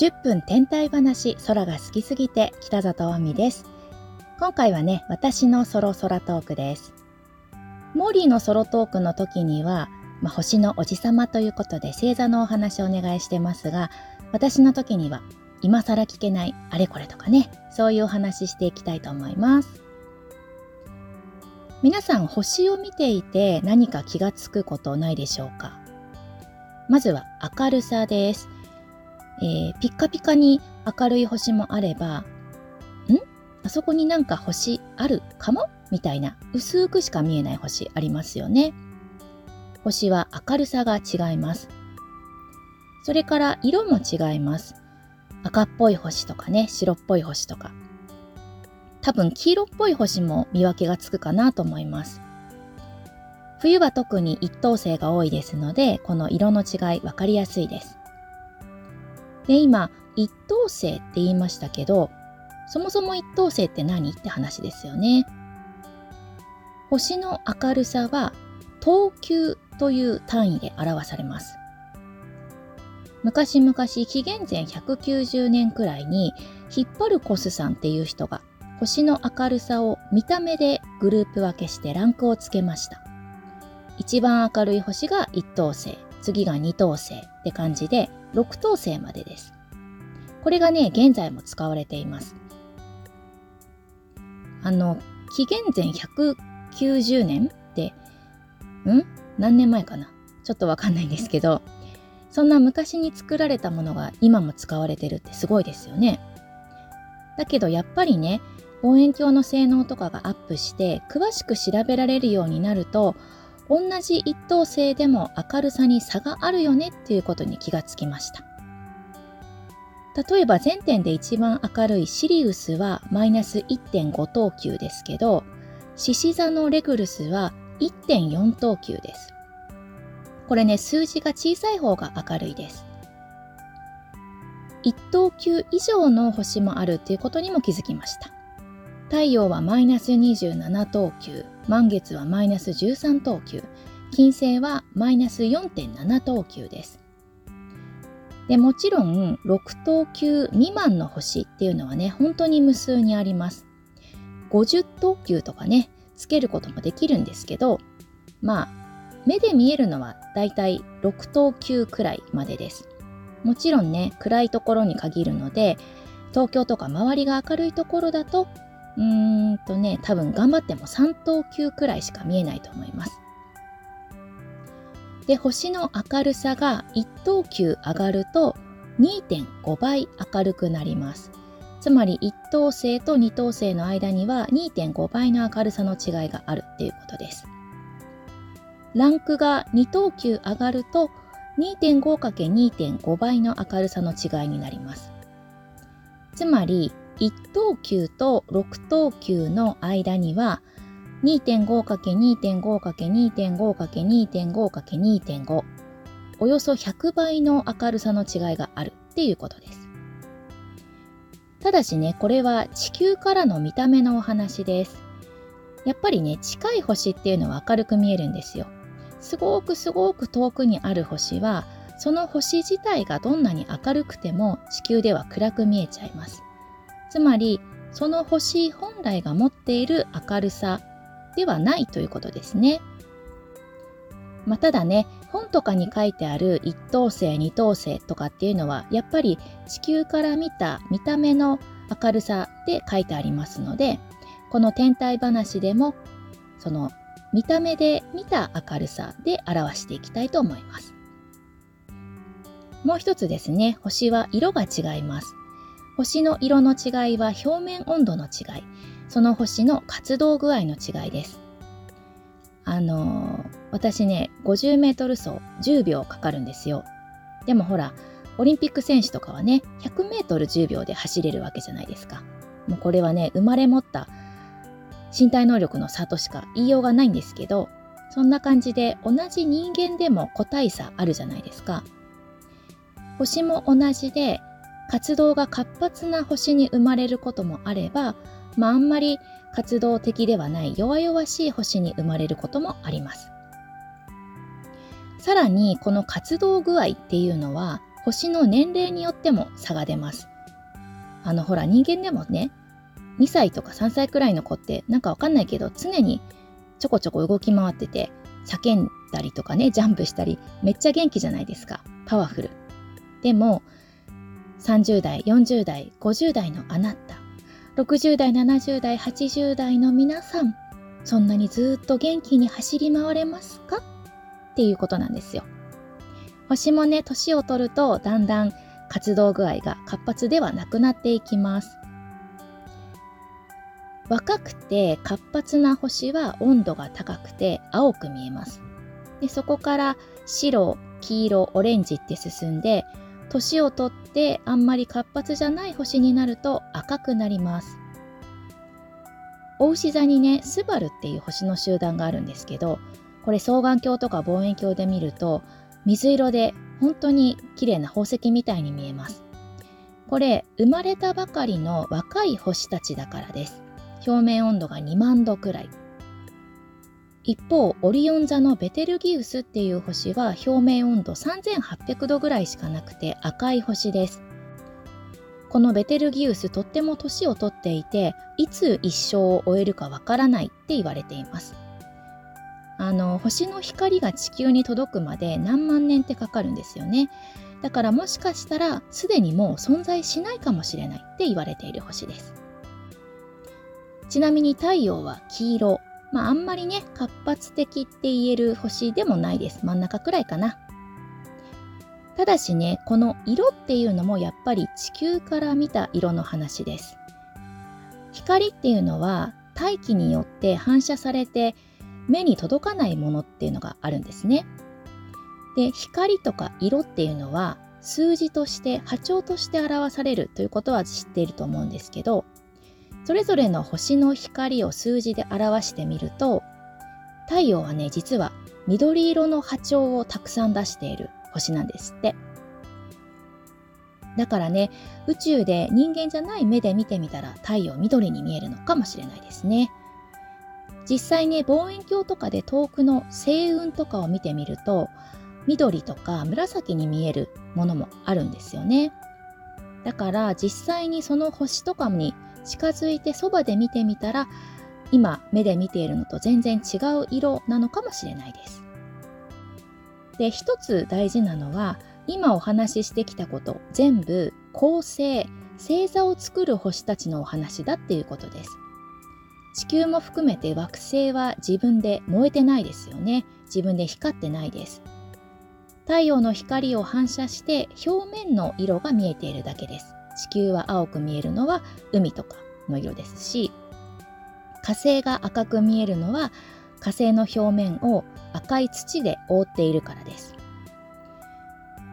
10分天体話空が好きすぎて北里亜美です。今回はね私のソロ空トークです。モーリーのソロトークの時には、まあ、星のおじさまということで星座のお話をお願いしてますが私の時には今更聞けないあれこれとかねそういうお話していきたいと思います。皆さん星を見ていて何か気がつくことないでしょうか？まずは明るさです。えー、ピッカピカに明るい星もあれば、ん？あそこになんか星あるかも？みたいな薄くしか見えない星ありますよね。星は明るさが違います。それから色も違います。赤っぽい星とかね、白っぽい星とか。多分黄色っぽい星も見分けがつくかなと思います。冬は特に一等星が多いですので、この色の違い分かりやすいです。で、今、一等星って言いましたけど、そもそも一等星って何って話ですよね。星の明るさは、等級という単位で表されます。昔々紀元前190年くらいにヒッパルコスさんっていう人が星の明るさを見た目でグループ分けしてランクをつけました。一番明るい星が一等星、次が二等星って感じで6等星までです。これがね、現在も使われています。あの、紀元前190年って、ん？何年前かな？ちょっとわかんないんですけど、そんな昔に作られたものが今も使われてるってすごいですよね。だけどやっぱりね、望遠鏡の性能とかがアップして詳しく調べられるようになると同じ一等星でも明るさに差があるよねっていうことに気がつきました。例えば全点で一番明るいシリウスはマイナス1.5等級ですけど、獅子座のレグルスは1.4等級です。これね、数字が小さい方が明るいです。1等級以上の星もあるということにも気づきました。太陽はマイナス27等級、満月はマイナス13等級、金星はマイナス4.7等級です。でもちろん6等級未満の星っていうのはね、本当に無数にあります。50等級とかね、つけることもできるんですけど、まあ、目で見えるのはだいたい6等級くらいまでです。もちろんね、暗いところに限るので、東京とか周りが明るいところだとうーんとね、多分頑張っても3等級くらいしか見えないと思います。で、星の明るさが1等級上がると2.5倍明るくなります。つまり1等星と2等星の間には2.5倍の明るさの違いがあるっていうことです。ランクが2等級上がると 2.5×2.5 倍の明るさの違いになります。つまり1等級と6等級の間には 2.5×2.5×2.5×2.5× およそ100倍の明るさの違いがあるっていうことです。ただしね、これは地球からの見た目のお話です。やっぱりね、近い星っていうのは明るく見えるんですよ。すごくすごく遠くにある星は、その星自体がどんなに明るくても地球では暗く見えちゃいます。つまりその星本来が持っている明るさではないということですね。まあ、ただね本とかに書いてある一等星二等星とかっていうのはやっぱり地球から見た見た目の明るさで書いてありますのでこの天体話でもその見た目で見た明るさで表していきたいと思います。もう一つですね星は色が違います。星の色の違いは表面温度の違い、その星の活動具合の違いです。あのー、私ね、50メートル走10秒かかるんですよ。でもほら、オリンピック選手とかはね、100メートル10秒で走れるわけじゃないですか。もうこれはね、生まれ持った身体能力の差としか言いようがないんですけど、そんな感じで同じ人間でも個体差あるじゃないですか。星も同じで活動が活発な星に生まれることもあれば、まあ、あんまり活動的ではない弱々しい星に生まれることもあります。さらにこの活動具合っていうのは星の年齢によっても差が出ます。あのほら人間でもね、2歳とか3歳くらいの子ってなんかわかんないけど常にちょこちょこ動き回ってて叫んだりとかねジャンプしたりめっちゃ元気じゃないですかパワフルでも30代40代50代のあなた。60代70代80代の皆さんそんなにずっと元気に走り回れますか？っていうことなんですよ。星もね年を取るとだんだん活動具合が活発ではなくなっていきます。若くて活発な星は温度が高くて青く見えます。でそこから白、黄色、オレンジって進んで年をとってあんまり活発じゃない星になると赤くなります。お牛座にね、スバルっていう星の集団があるんですけど、これ双眼鏡とか望遠鏡で見ると水色で本当に綺麗な宝石みたいに見えます。これ生まれたばかりの若い星たちだからです。表面温度が2万度くらい。一方、オリオン座のベテルギウスっていう星は表面温度3800度ぐらいしかなくて赤い星です。このベテルギウスとっても年をとっていて、いつ一生を終えるかわからないって言われています。あの、星の光が地球に届くまで何万年ってかかるんですよね。だからもしかしたらすでにもう存在しないかもしれないって言われている星です。ちなみに太陽は黄色。まああんまりね、活発的って言える星でもないです。真ん中くらいかな。ただしね、この色っていうのもやっぱり地球から見た色の話です。光っていうのは大気によって反射されて目に届かないものっていうのがあるんですね。で、光とか色っていうのは数字として波長として表されるということは知っていると思うんですけど、それぞれの星の光を数字で表してみると太陽はね実は緑色の波長をたくさん出している星なんですって。だからね宇宙で人間じゃない目で見てみたら太陽緑に見えるのかもしれないですね。実際ね望遠鏡とかで遠くの星雲とかを見てみると緑とか紫に見えるものもあるんですよね。だから実際にその星とかに近づいてそばで見てみたら今目で見ているのと全然違う色なのかもしれないです。で一つ大事なのは今お話ししてきたこと全部恒星星座を作る星たちのお話だっていうことです。地球も含めて惑星は自分で燃えてないですよね。自分で光ってないです。太陽の光を反射して表面の色が見えているだけです。地球は青く見えるのは海とかの色ですし火星が赤く見えるのは火星の表面を赤い土で覆っているからです。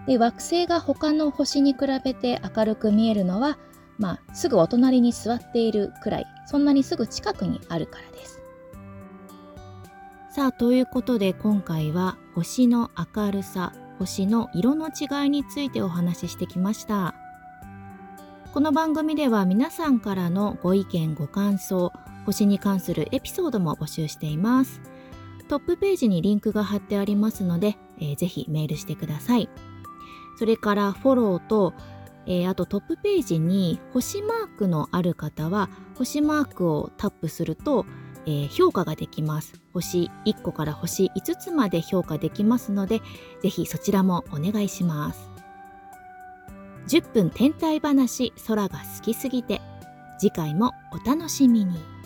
で惑星が他の星に比べて明るく見えるのは、まあ、すぐお隣に座っているくらいそんなにすぐ近くにあるからです。さあということで今回は星の明るさ星の色の違いについてお話ししてきました。この番組では皆さんからのご意見ご感想星に関するエピソードも募集しています。トップページにリンクが貼ってありますので、えー、ぜひメールしてください。それからフォローと、えー、あとトップページに星マークのある方は星マークをタップすると、えー、評価ができます。星1個から星5つまで評価できますのでぜひそちらもお願いします。10分天体話空が好きすぎて次回もお楽しみに。